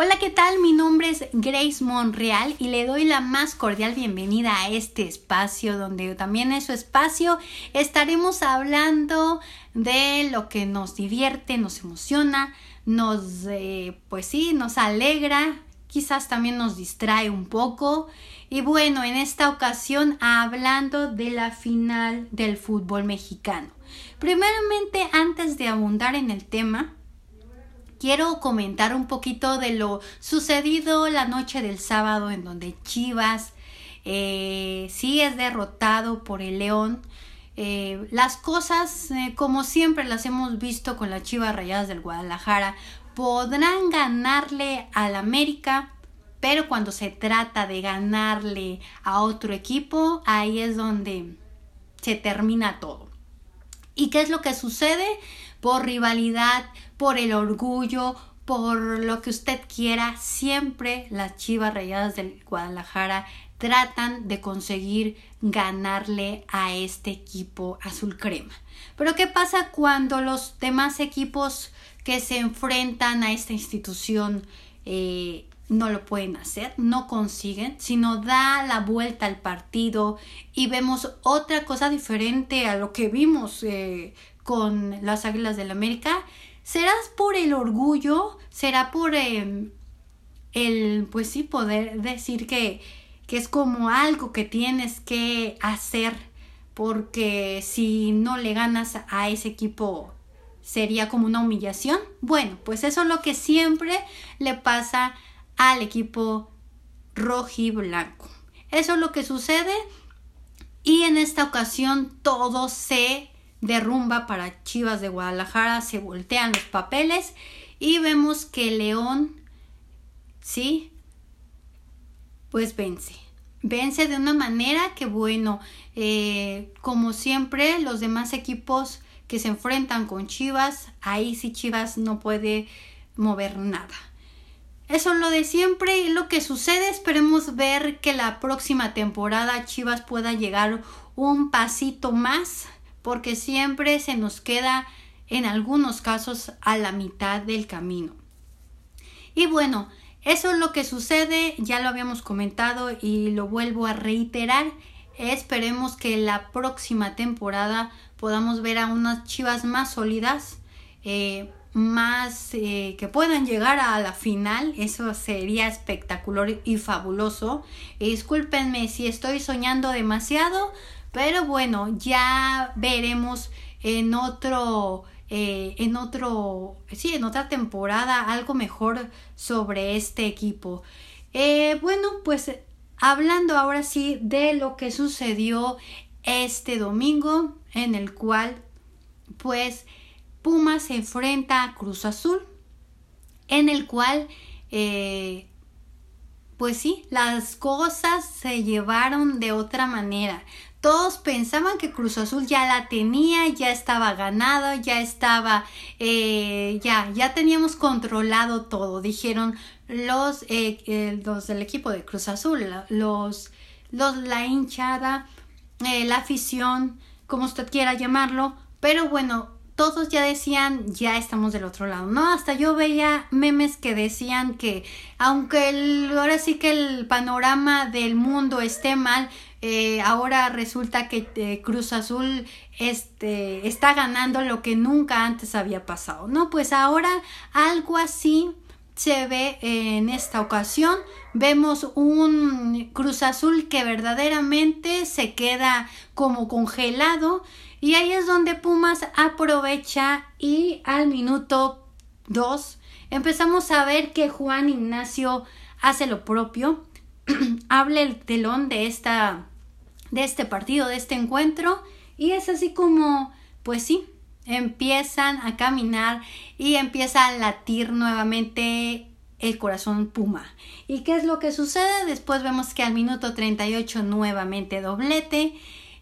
Hola, ¿qué tal? Mi nombre es Grace Monreal y le doy la más cordial bienvenida a este espacio donde también en su espacio estaremos hablando de lo que nos divierte, nos emociona, nos, eh, pues sí, nos alegra, quizás también nos distrae un poco. Y bueno, en esta ocasión hablando de la final del fútbol mexicano. Primeramente, antes de abundar en el tema, quiero comentar un poquito de lo sucedido la noche del sábado en donde Chivas eh, sí es derrotado por el León. Eh, las cosas, eh, como siempre las hemos visto con las Chivas Rayadas del Guadalajara, podrán ganarle al América, pero cuando se trata de ganarle a otro equipo, ahí es donde se termina todo. ¿Y qué es lo que sucede? Por rivalidad, por el orgullo, por lo que usted quiera, siempre las Chivas Rayadas del Guadalajara tratan de conseguir ganarle a este equipo azul crema. Pero ¿qué pasa cuando los demás equipos que se enfrentan a esta institución eh, no lo pueden hacer, no consiguen, sino da la vuelta al partido y vemos otra cosa diferente a lo que vimos eh, con las Águilas del América ¿Serás por el orgullo? ¿Será por em, el, pues sí, poder decir que, que es como algo que tienes que hacer? Porque si no le ganas a ese equipo sería como una humillación. Bueno, pues eso es lo que siempre le pasa al equipo blanco. Eso es lo que sucede y en esta ocasión todo se derrumba para Chivas de Guadalajara, se voltean los papeles y vemos que León, sí, pues vence. Vence de una manera que, bueno, eh, como siempre, los demás equipos que se enfrentan con Chivas, ahí sí Chivas no puede mover nada. Eso es lo de siempre y lo que sucede. Esperemos ver que la próxima temporada Chivas pueda llegar un pasito más porque siempre se nos queda en algunos casos a la mitad del camino. Y bueno, eso es lo que sucede, ya lo habíamos comentado y lo vuelvo a reiterar. Esperemos que la próxima temporada podamos ver a unas chivas más sólidas, eh, más eh, que puedan llegar a la final. Eso sería espectacular y fabuloso. discúlpenme si estoy soñando demasiado, pero bueno, ya veremos en otro, eh, en otro, sí, en otra temporada algo mejor sobre este equipo. Eh, bueno, pues hablando ahora sí de lo que sucedió este domingo, en el cual, pues, Puma se enfrenta a Cruz Azul, en el cual, eh, pues sí, las cosas se llevaron de otra manera. Todos pensaban que Cruz Azul ya la tenía, ya estaba ganado, ya estaba, eh, ya, ya teníamos controlado todo, dijeron los, eh, los del equipo de Cruz Azul, los, los la hinchada, eh, la afición, como usted quiera llamarlo, pero bueno, todos ya decían, ya estamos del otro lado, ¿no? Hasta yo veía memes que decían que aunque ahora sí que el panorama del mundo esté mal, eh, ahora resulta que eh, Cruz Azul este, está ganando lo que nunca antes había pasado, ¿no? Pues ahora algo así se ve en esta ocasión. Vemos un Cruz Azul que verdaderamente se queda como congelado y ahí es donde Pumas aprovecha y al minuto 2 empezamos a ver que Juan Ignacio hace lo propio hable el telón de esta de este partido, de este encuentro y es así como pues sí, empiezan a caminar y empieza a latir nuevamente el corazón puma. ¿Y qué es lo que sucede? Después vemos que al minuto 38 nuevamente doblete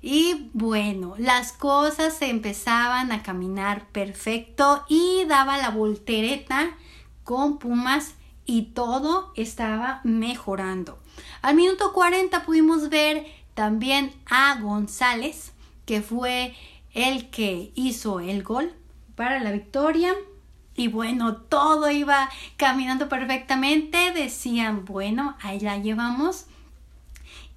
y bueno, las cosas se empezaban a caminar perfecto y daba la voltereta con Pumas y todo estaba mejorando. Al minuto 40 pudimos ver también a González, que fue el que hizo el gol para la victoria. y bueno, todo iba caminando perfectamente. Decían, bueno, ahí la llevamos.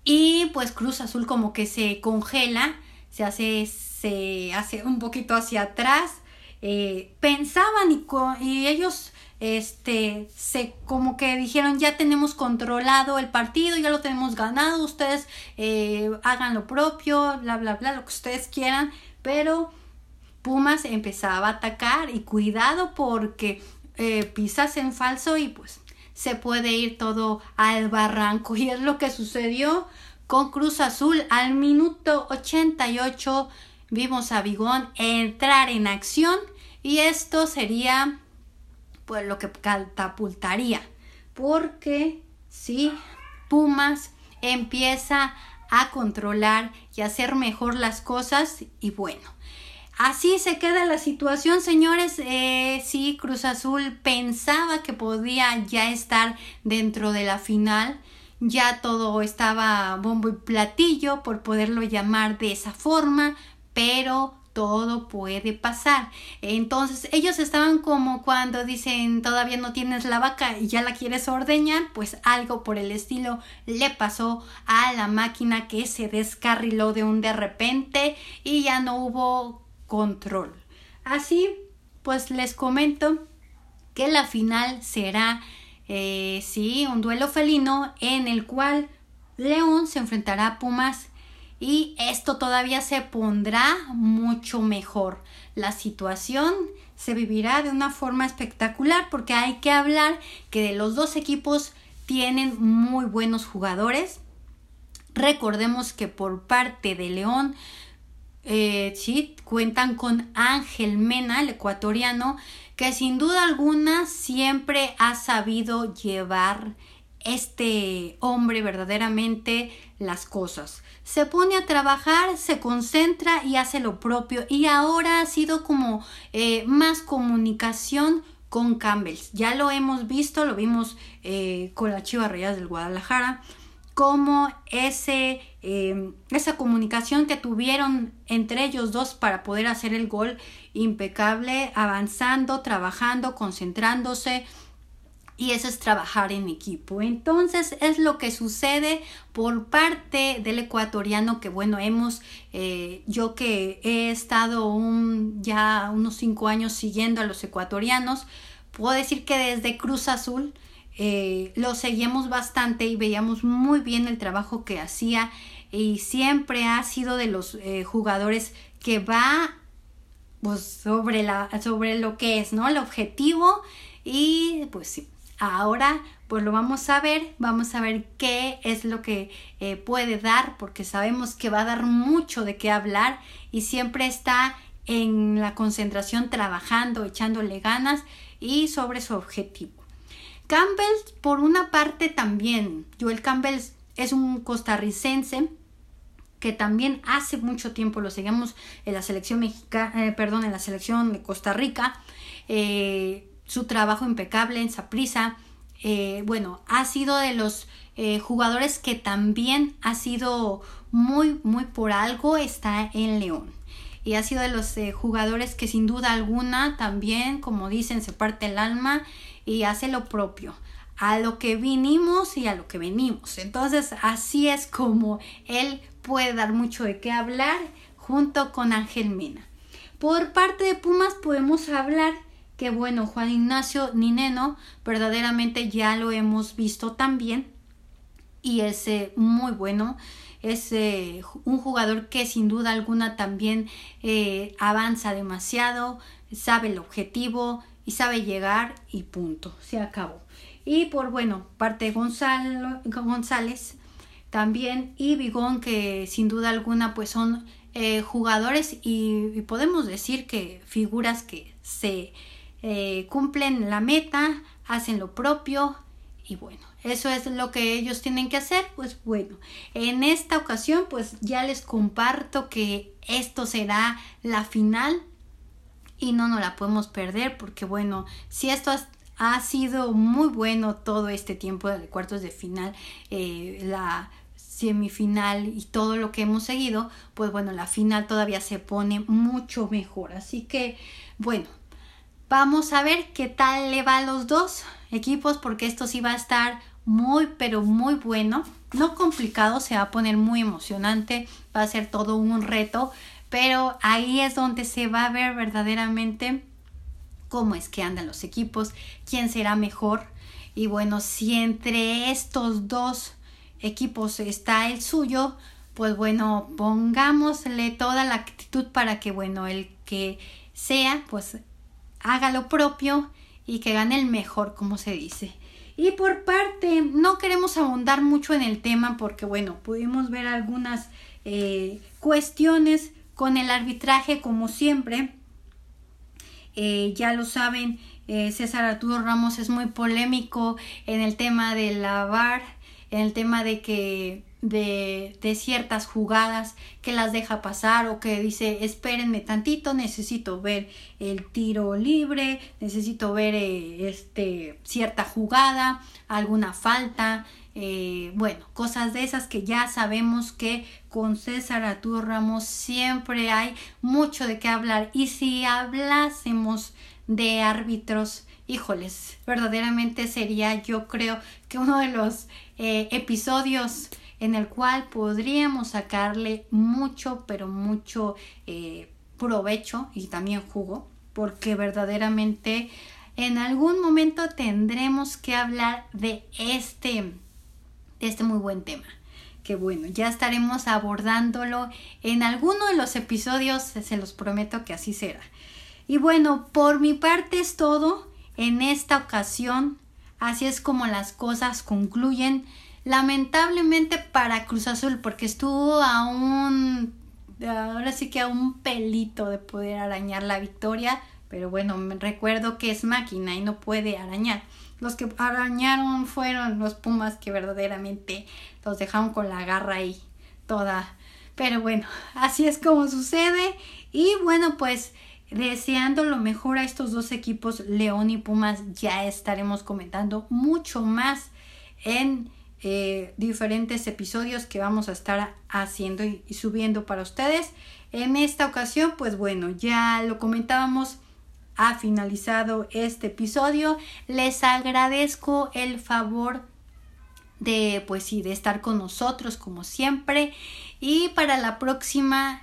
Y pues Cruz Azul como que se congela, se hace, se hace un poquito hacia atrás. Eh, pensaban y, y ellos este se como que dijeron ya tenemos controlado el partido ya lo tenemos ganado ustedes eh, hagan lo propio bla bla bla lo que ustedes quieran pero Pumas empezaba a atacar y cuidado porque eh, pisas en falso y pues se puede ir todo al barranco. Y es lo que sucedió con Cruz Azul. Al minuto 88 vimos a Bigón entrar en acción y esto sería pues lo que catapultaría porque si Pumas empieza a controlar y hacer mejor las cosas y bueno Así se queda la situación, señores. Eh, sí, Cruz Azul pensaba que podía ya estar dentro de la final. Ya todo estaba bombo y platillo, por poderlo llamar de esa forma, pero todo puede pasar. Entonces ellos estaban como cuando dicen todavía no tienes la vaca y ya la quieres ordeñar, pues algo por el estilo le pasó a la máquina que se descarriló de un de repente y ya no hubo control. Así, pues les comento que la final será, eh, sí, un duelo felino en el cual León se enfrentará a Pumas y esto todavía se pondrá mucho mejor. La situación se vivirá de una forma espectacular porque hay que hablar que de los dos equipos tienen muy buenos jugadores. Recordemos que por parte de León eh, sí, cuentan con Ángel Mena, el ecuatoriano, que sin duda alguna siempre ha sabido llevar este hombre verdaderamente las cosas. Se pone a trabajar, se concentra y hace lo propio. Y ahora ha sido como eh, más comunicación con Campbell. Ya lo hemos visto, lo vimos eh, con la Chiva Reyes del Guadalajara cómo ese, em, esa comunicación que tuvieron entre ellos dos para poder hacer el gol impecable, avanzando, trabajando, concentrándose. Y eso es trabajar en equipo. Entonces es lo que sucede por parte del ecuatoriano que bueno, hemos, eh, yo que he estado un, ya unos cinco años siguiendo a los ecuatorianos, puedo decir que desde Cruz Azul, eh, lo seguíamos bastante y veíamos muy bien el trabajo que hacía y siempre ha sido de los eh, jugadores que va pues, sobre, la, sobre lo que es, ¿no? El objetivo y pues sí, ahora pues lo vamos a ver, vamos a ver qué es lo que eh, puede dar porque sabemos que va a dar mucho de qué hablar y siempre está en la concentración trabajando, echándole ganas y sobre su objetivo. Campbell, por una parte también, Joel Campbell es un costarricense que también hace mucho tiempo lo seguimos en la selección mexicana, eh, perdón, en la selección de Costa Rica, eh, su trabajo impecable en Saprisa, eh, bueno, ha sido de los jugadores que también ha sido muy, muy por algo está en León. Y ha sido de los jugadores que sin duda alguna también, como dicen, se parte el alma y hace lo propio a lo que vinimos y a lo que venimos. Entonces, así es como él puede dar mucho de qué hablar junto con Ángel Mena. Por parte de Pumas podemos hablar que, bueno, Juan Ignacio Nineno verdaderamente ya lo hemos visto también y es eh, muy bueno. Es eh, un jugador que sin duda alguna también eh, avanza demasiado, sabe el objetivo, y sabe llegar y punto, se acabó. Y por bueno, parte Gonzalo, González también y Bigón que sin duda alguna pues son jugadores y, podemos decir que figuras que se eh, cumplen la meta, hacen lo propio y bueno, eso es lo que ellos tienen que hacer, pues bueno, en esta ocasión pues ya les comparto que esto será la final y no nos la podemos perder porque bueno, si esto ha, sido muy bueno todo este tiempo de cuartos de final, eh, la semifinal y todo lo que hemos seguido, pues bueno, la final todavía se pone mucho mejor. Así que, bueno, Vamos a ver qué tal le va a los dos equipos porque esto sí va a estar muy pero muy bueno. No complicado, se va a poner muy emocionante, va a ser todo un reto, pero ahí es donde se va a ver verdaderamente cómo es que andan los equipos, quién será mejor. Y bueno, si entre estos dos equipos está el suyo, pues bueno, pongámosle toda la actitud para que bueno, el que sea, pues haga lo propio y que gane el mejor, como se dice. Y por parte, no queremos abundar mucho en el tema porque, bueno, pudimos ver algunas eh, cuestiones con el arbitraje, como siempre. Eh, ya lo saben, eh, César Arturo Ramos es muy polémico en el tema de la VAR, en el tema de que de, ciertas jugadas que las deja pasar o que dice espérenme tantito necesito ver el tiro libre necesito ver eh, este cierta jugada alguna falta eh, bueno cosas de esas que ya sabemos que con César Arturo Ramos siempre hay mucho de qué hablar. Y si hablásemos de árbitros híjoles verdaderamente sería yo creo que uno de los eh, episodios en el cual podríamos sacarle mucho, pero mucho eh, provecho y también jugo, porque verdaderamente en algún momento tendremos que hablar de este, de este muy buen tema. Que bueno, ya estaremos abordándolo en alguno de los episodios, se los prometo que así será. Y bueno, por mi parte es todo en esta ocasión. Así es como las cosas concluyen lamentablemente para Cruz Azul, porque estuvo a un, ahora sí que a un pelito de poder arañar la victoria, pero bueno, recuerdo que es máquina y no puede arañar. Los que arañaron fueron los Pumas que verdaderamente los dejaron con la garra ahí toda. Pero bueno, así es como sucede. Y bueno, pues deseando lo mejor a estos dos equipos, León y Pumas, ya estaremos comentando mucho más en eh, diferentes episodios que vamos a estar haciendo y, subiendo para ustedes. En esta ocasión, pues bueno, ya lo comentábamos, ha finalizado este episodio. Les agradezco el favor de pues sí, de estar con nosotros como siempre. Y para la próxima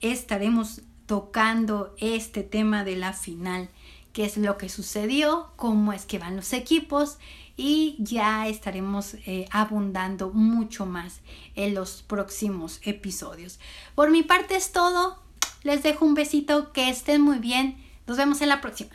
estaremos tocando este tema de la final, qué es lo que sucedió, cómo es que van los equipos y ya estaremos eh, abundando mucho más en los próximos episodios. Por mi parte es todo. Les dejo un besito, que estén muy bien. Nos vemos en la próxima.